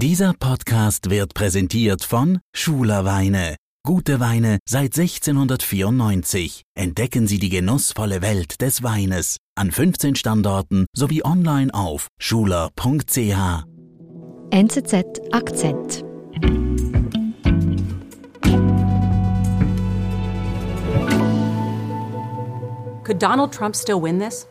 Dieser Podcast wird präsentiert von Schuler Weine. Gute Weine seit 1694. Entdecken Sie die genussvolle Welt des Weines an 15 Standorten sowie online auf schuler.ch. NZZ Akzent. Could Donald Trump still win this?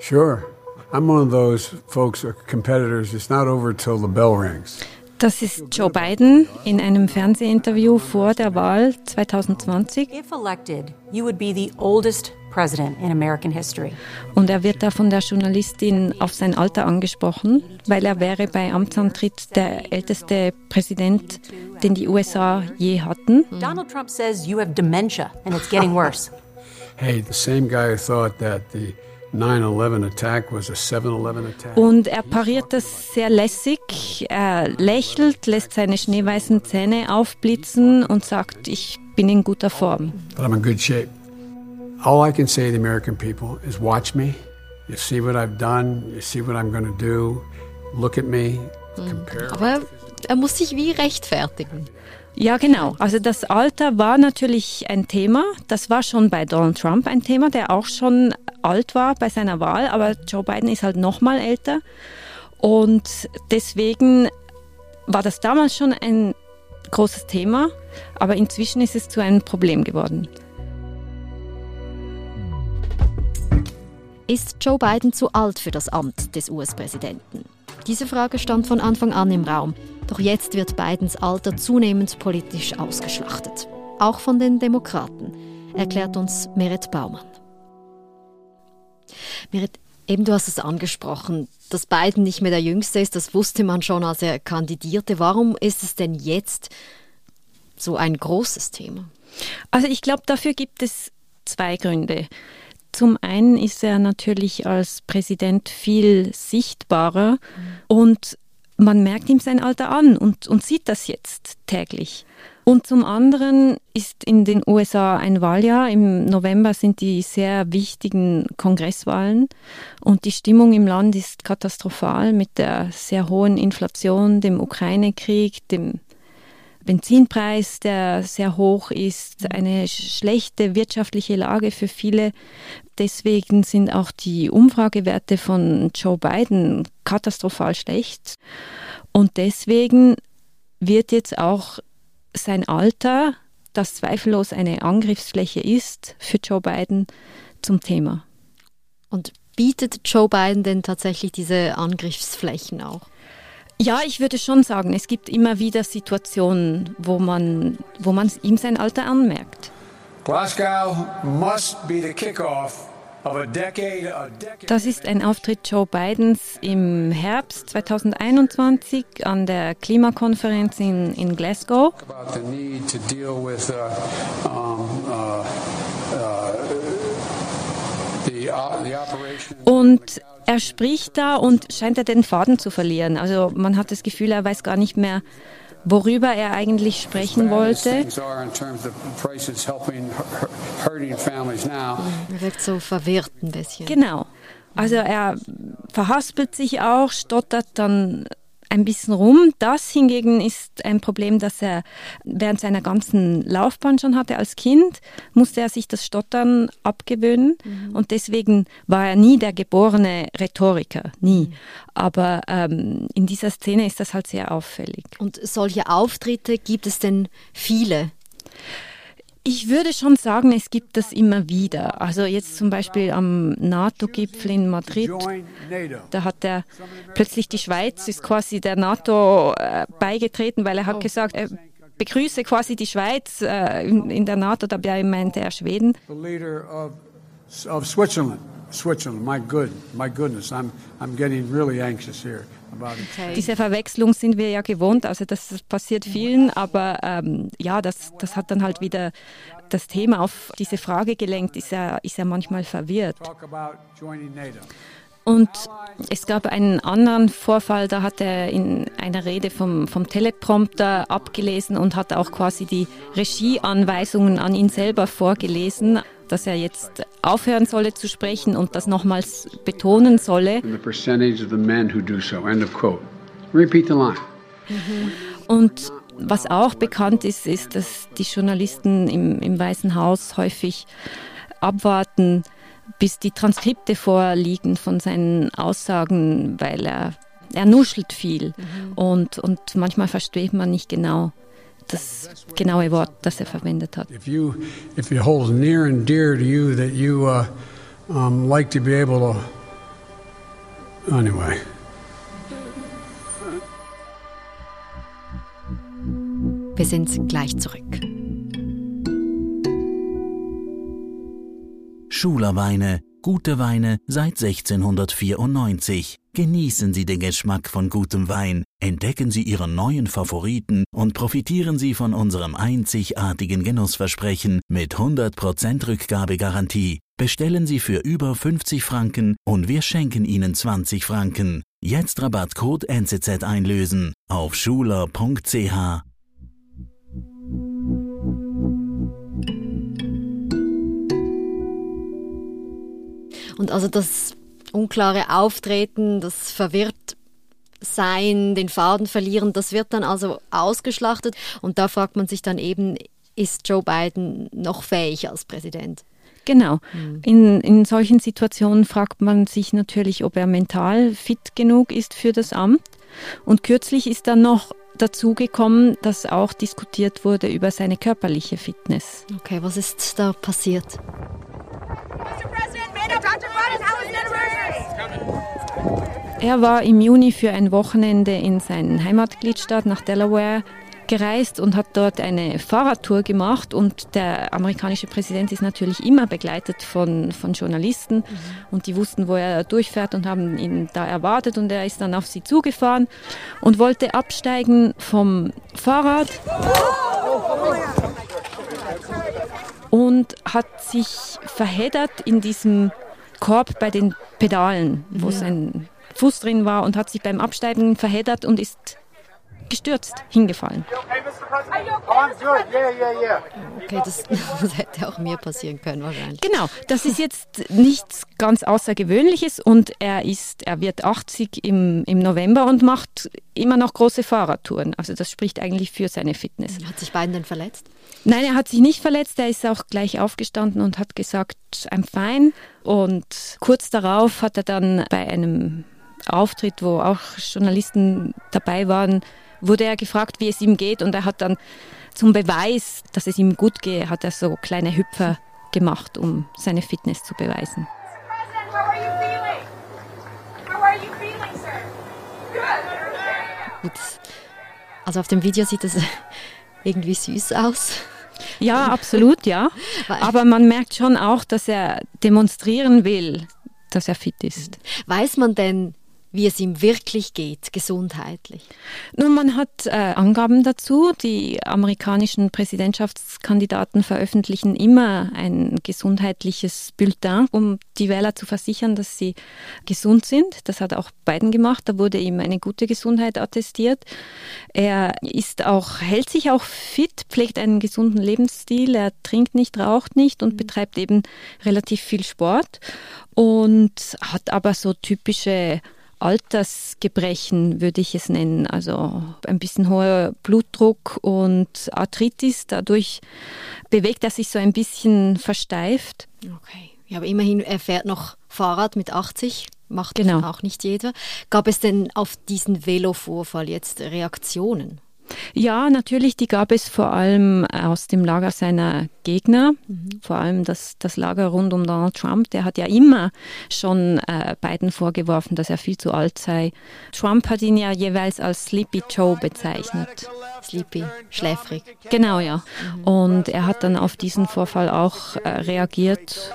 Sure. I'm one of those folks, uh, competitors. It's not over till the bell rings. Das ist Joe Biden in einem Fernsehinterview vor der Wahl 2020. If elected, you would be the oldest president in American history. Und er wird da von der Journalistin auf sein Alter angesprochen, weil er wäre bei Amtsantritt der älteste Präsident, den die USA je hatten. Donald Trump says you have dementia and it's getting worse. Hey, the same guy who thought that the 9-11 attack was a 7-11 attack. Und er pariert das sehr lässig. Er lächelt, lässt seine schneeweißen Zähne aufblitzen und sagt, ich bin in guter Form. But I'm in good shape. All I can say to the American people is watch me. You see what I've done. You see what I'm going to do. Look at me. Compare. Aber er muss sich wie rechtfertigen. Ja, genau. Also das Alter war natürlich ein Thema. Das war schon bei Donald Trump ein Thema, der auch schon alt war bei seiner Wahl. Aber Joe Biden ist halt noch mal älter. Und deswegen war das damals schon ein großes Thema. Aber inzwischen ist es zu einem Problem geworden. Ist Joe Biden zu alt für das Amt des US-Präsidenten? Diese Frage stand von Anfang an im Raum. Doch jetzt wird Bidens Alter zunehmend politisch ausgeschlachtet. Auch von den Demokraten, erklärt uns Meret Baumann. Meret, eben du hast es angesprochen, dass Biden nicht mehr der Jüngste ist, das wusste man schon, als er kandidierte. Warum ist es denn jetzt so ein großes Thema? Also ich glaube, dafür gibt es zwei Gründe. Zum einen ist er natürlich als Präsident viel sichtbarer mhm. und man merkt ihm sein Alter an und, und sieht das jetzt täglich. Und zum anderen ist in den USA ein Wahljahr. Im November sind die sehr wichtigen Kongresswahlen und die Stimmung im Land ist katastrophal mit der sehr hohen Inflation, dem Ukraine-Krieg, dem Benzinpreis, der sehr hoch ist, eine schlechte wirtschaftliche Lage für viele. Deswegen sind auch die Umfragewerte von Joe Biden katastrophal schlecht. Und deswegen wird jetzt auch sein Alter, das zweifellos eine Angriffsfläche ist für Joe Biden, zum Thema. Und bietet Joe Biden denn tatsächlich diese Angriffsflächen auch? Ja, ich würde schon sagen, es gibt immer wieder Situationen, wo man, wo man ihm sein Alter anmerkt. Glasgow must be the kickoff das ist ein Auftritt Joe Bidens im Herbst 2021 an der Klimakonferenz in, in Glasgow. Und er spricht da und scheint er den Faden zu verlieren. Also man hat das Gefühl, er weiß gar nicht mehr, worüber er eigentlich sprechen wollte. Er wirkt so verwirrt ein bisschen. Genau. Also er verhaspelt sich auch, stottert dann ein bisschen rum. Das hingegen ist ein Problem, das er während seiner ganzen Laufbahn schon hatte. Als Kind musste er sich das Stottern abgewöhnen mhm. und deswegen war er nie der geborene Rhetoriker, nie. Mhm. Aber ähm, in dieser Szene ist das halt sehr auffällig. Und solche Auftritte gibt es denn viele? Ich würde schon sagen, es gibt das immer wieder. Also jetzt zum Beispiel am NATO-Gipfel in Madrid, da hat er plötzlich die Schweiz, ist quasi der NATO äh, beigetreten, weil er hat gesagt, er begrüße quasi die Schweiz äh, in, der NATO, dabei meinte er Schweden. Of Switzerland, Switzerland, my good, my goodness, I'm, I'm getting really anxious here. Okay. Diese Verwechslung sind wir ja gewohnt, also das passiert vielen, aber ähm, ja, das, das hat dann halt wieder das Thema auf diese Frage gelenkt, ist er, ist er manchmal verwirrt. Und es gab einen anderen Vorfall, da hat er in einer Rede vom, vom Teleprompter abgelesen und hat auch quasi die Regieanweisungen an ihn selber vorgelesen dass er jetzt aufhören solle zu sprechen und das nochmals betonen solle. Mhm. Und was auch bekannt ist, ist, dass die Journalisten im, im Weißen Haus häufig abwarten, bis die Transkripte vorliegen von seinen Aussagen, weil er, er nuschelt viel mhm. und, und manchmal versteht man nicht genau das genaue Wort, das er verwendet hat. If you, if it holds near and dear to you that you uh, um, like to be able to, anyway. Wir sind gleich zurück. Schulerweine, gute Weine seit 1694. Genießen Sie den Geschmack von gutem Wein, entdecken Sie Ihren neuen Favoriten und profitieren Sie von unserem einzigartigen Genussversprechen mit 100% Rückgabegarantie. Bestellen Sie für über 50 Franken und wir schenken Ihnen 20 Franken. Jetzt Rabattcode NZZ einlösen auf schuler.ch. Und also das unklare Auftreten, das verwirrt sein, den Faden verlieren, das wird dann also ausgeschlachtet. Und da fragt man sich dann eben, ist Joe Biden noch fähig als Präsident? Genau. Mhm. In, in solchen Situationen fragt man sich natürlich, ob er mental fit genug ist für das Amt. Und kürzlich ist dann noch dazu gekommen, dass auch diskutiert wurde über seine körperliche Fitness. Okay, was ist da passiert? Er war im Juni für ein Wochenende in seinen Heimatgliedstaat nach Delaware gereist und hat dort eine Fahrradtour gemacht und der amerikanische Präsident ist natürlich immer begleitet von, von Journalisten mhm. und die wussten, wo er durchfährt und haben ihn da erwartet und er ist dann auf sie zugefahren und wollte absteigen vom Fahrrad und hat sich verheddert in diesem Korb bei den Pedalen, wo ja. sein Fuß drin war und hat sich beim Absteigen verheddert und ist gestürzt, hingefallen. Okay, das, das, hätte auch mir passieren können wahrscheinlich. Genau, das ist jetzt nichts ganz Außergewöhnliches und er ist, er wird 80 im, im November und macht immer noch große Fahrradtouren. Also das spricht eigentlich für seine Fitness. Hat sich beiden denn verletzt? Nein, er hat sich nicht verletzt. Er ist auch gleich aufgestanden und hat gesagt, I'm fine. Und kurz darauf hat er dann bei einem Auftritt, wo auch Journalisten dabei waren, wurde er gefragt, wie es ihm geht und er hat dann zum Beweis, dass es ihm gut geht, hat er so kleine Hüpfer gemacht, um seine Fitness zu beweisen. Gut. Also auf dem Video sieht es irgendwie süß aus. Ja, absolut, ja. Aber man merkt schon auch, dass er demonstrieren will, dass er fit ist. Weiß man denn, wie es ihm wirklich geht, gesundheitlich? Nun, man hat äh, Angaben dazu. Die amerikanischen Präsidentschaftskandidaten veröffentlichen immer ein gesundheitliches Bulletin, um die Wähler zu versichern, dass sie gesund sind. Das hat auch Biden gemacht. Da wurde ihm eine gute Gesundheit attestiert. Er ist auch, hält sich auch fit, pflegt einen gesunden Lebensstil. Er trinkt nicht, raucht nicht und mhm. betreibt eben relativ viel Sport und hat aber so typische Altersgebrechen, würde ich es nennen. Also ein bisschen hoher Blutdruck und Arthritis. Dadurch bewegt er sich so ein bisschen versteift. Okay. Ja, aber immerhin, er fährt noch Fahrrad mit 80. Macht genau. auch nicht jeder. Gab es denn auf diesen Velovorfall jetzt Reaktionen? Ja, natürlich, die gab es vor allem aus dem Lager seiner Gegner, mhm. vor allem das, das Lager rund um Donald Trump. Der hat ja immer schon äh, Biden vorgeworfen, dass er viel zu alt sei. Trump hat ihn ja jeweils als Sleepy Joe bezeichnet. Sleepy, schläfrig. Genau, ja. Mhm. Und er hat dann auf diesen Vorfall auch äh, reagiert.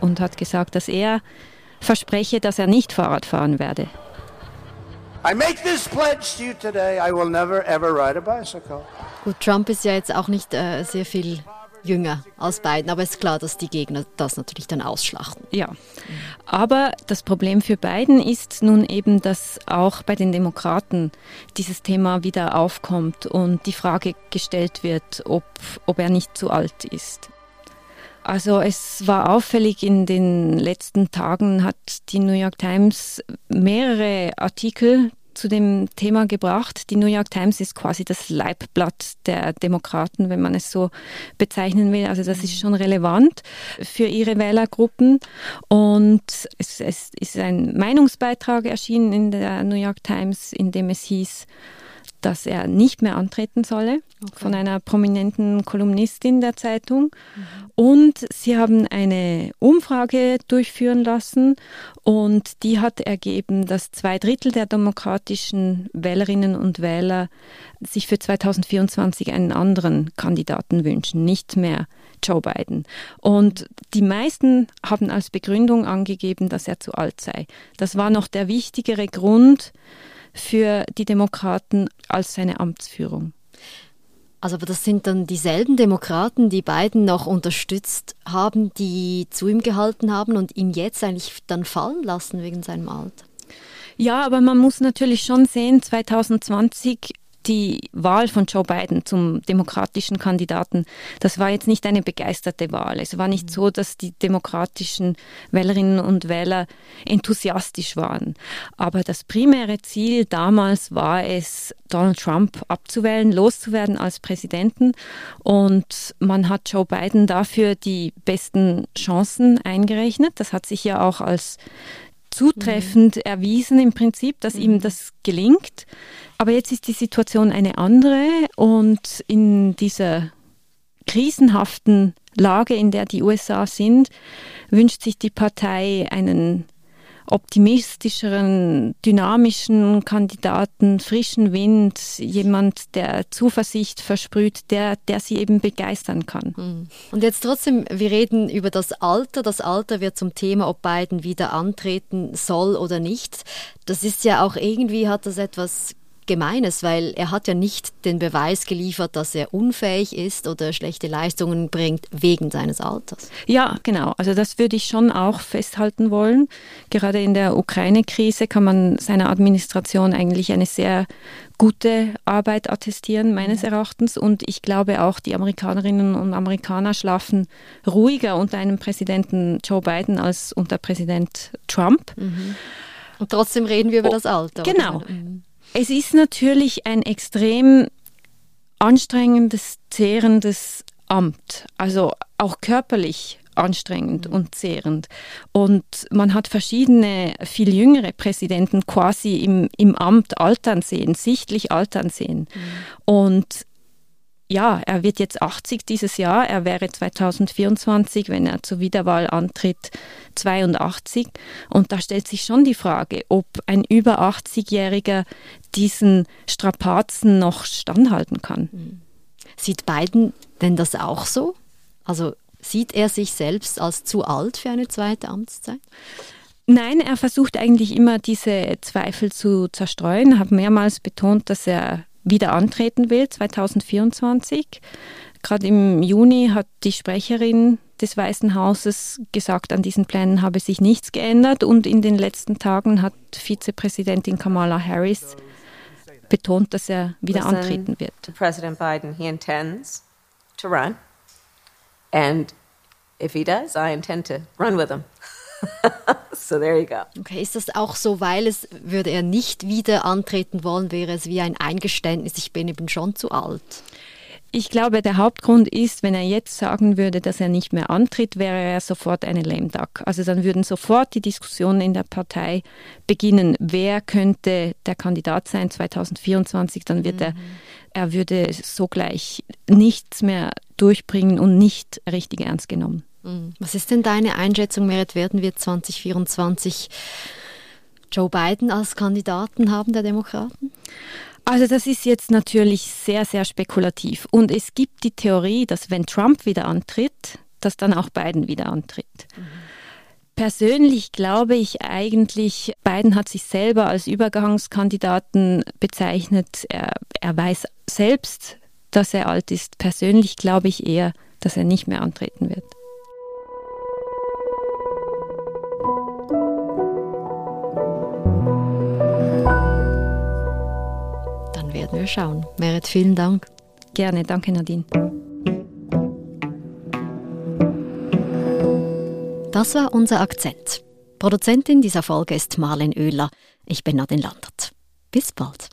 Und hat gesagt, dass er verspreche, dass er nicht Fahrrad fahren werde. Gut, Trump ist ja jetzt auch nicht äh, sehr viel jünger als Biden, aber es ist klar, dass die Gegner das natürlich dann ausschlachten. Ja, aber das Problem für Biden ist nun eben, dass auch bei den Demokraten dieses Thema wieder aufkommt und die Frage gestellt wird, ob, ob er nicht zu alt ist. Also es war auffällig, in den letzten Tagen hat die New York Times mehrere Artikel zu dem Thema gebracht. Die New York Times ist quasi das Leibblatt der Demokraten, wenn man es so bezeichnen will. Also das ist schon relevant für ihre Wählergruppen. Und es, es ist ein Meinungsbeitrag erschienen in der New York Times, in dem es hieß, dass er nicht mehr antreten solle okay. von einer prominenten Kolumnistin der Zeitung. Mhm. Und sie haben eine Umfrage durchführen lassen und die hat ergeben, dass zwei Drittel der demokratischen Wählerinnen und Wähler sich für 2024 einen anderen Kandidaten wünschen, nicht mehr Joe Biden. Und die meisten haben als Begründung angegeben, dass er zu alt sei. Das war noch der wichtigere Grund, für die Demokraten als seine Amtsführung. Also, aber das sind dann dieselben Demokraten, die Biden noch unterstützt haben, die zu ihm gehalten haben und ihn jetzt eigentlich dann fallen lassen wegen seinem Alter. Ja, aber man muss natürlich schon sehen, 2020 die Wahl von Joe Biden zum demokratischen Kandidaten, das war jetzt nicht eine begeisterte Wahl. Es war nicht mhm. so, dass die demokratischen Wählerinnen und Wähler enthusiastisch waren. Aber das primäre Ziel damals war es, Donald Trump abzuwählen, loszuwerden als Präsidenten. Und man hat Joe Biden dafür die besten Chancen eingerechnet. Das hat sich ja auch als zutreffend mhm. erwiesen im Prinzip, dass mhm. ihm das gelingt. Aber jetzt ist die Situation eine andere und in dieser krisenhaften Lage, in der die USA sind, wünscht sich die Partei einen optimistischeren, dynamischen Kandidaten, frischen Wind, jemand, der Zuversicht versprüht, der, der sie eben begeistern kann. Hm. Und jetzt trotzdem, wir reden über das Alter. Das Alter wird zum Thema, ob Biden wieder antreten soll oder nicht. Das ist ja auch irgendwie, hat das etwas Gemeines, weil er hat ja nicht den Beweis geliefert, dass er unfähig ist oder schlechte Leistungen bringt wegen seines Alters. Ja, genau. Also das würde ich schon auch festhalten wollen. Gerade in der Ukraine-Krise kann man seiner Administration eigentlich eine sehr gute Arbeit attestieren, meines. Erachtens. Und ich glaube auch, die Amerikanerinnen und Amerikaner schlafen ruhiger unter einem Präsidenten Joe Biden als unter Präsident Trump. Mhm. Und trotzdem reden wir über oh, das Alter. Genau. Mhm. Es ist natürlich ein extrem anstrengendes, zehrendes Amt, also auch körperlich anstrengend mhm. und zehrend. Und man hat verschiedene, viel jüngere Präsidenten quasi im, im Amt altern sehen, sichtlich altern sehen. Mhm. Und ja, er wird jetzt 80 dieses Jahr. Er wäre 2024, wenn er zur Wiederwahl antritt, 82. Und da stellt sich schon die Frage, ob ein über 80-Jähriger diesen Strapazen noch standhalten kann. Hm. Sieht Biden denn das auch so? Also sieht er sich selbst als zu alt für eine zweite Amtszeit? Nein, er versucht eigentlich immer diese Zweifel zu zerstreuen, Er hat mehrmals betont, dass er wieder antreten will, 2024. Gerade im Juni hat die Sprecherin des Weißen Hauses gesagt, an diesen Plänen habe sich nichts geändert und in den letzten Tagen hat Vizepräsidentin Kamala Harris betont, dass er wieder Listen antreten wird. President Biden, he intends to run and if he does, I intend to run with him. so there you go. Okay, ist das auch so, weil es würde er nicht wieder antreten wollen, wäre es wie ein Eingeständnis, ich bin eben schon zu alt? Ich glaube, der Hauptgrund ist, wenn er jetzt sagen würde, dass er nicht mehr antritt, wäre er sofort eine lame duck. Also dann würden sofort die Diskussionen in der Partei beginnen, wer könnte der Kandidat sein 2024, dann wird mhm. er er würde sogleich nichts mehr durchbringen und nicht richtig ernst genommen. Mhm. Was ist denn deine Einschätzung, Merit? Werden wir 2024 Joe Biden als Kandidaten haben der Demokraten? Also das ist jetzt natürlich sehr, sehr spekulativ. Und es gibt die Theorie, dass wenn Trump wieder antritt, dass dann auch Biden wieder antritt. Mhm. Persönlich glaube ich eigentlich, Biden hat sich selber als Übergangskandidaten bezeichnet. Er, er weiß selbst, dass er alt ist. Persönlich glaube ich eher, dass er nicht mehr antreten wird. Werden wir schauen. Merit, vielen Dank. Gerne, danke Nadine. Das war unser Akzent. Produzentin dieser Folge ist Marlen Oehler. Ich bin Nadine Landert. Bis bald.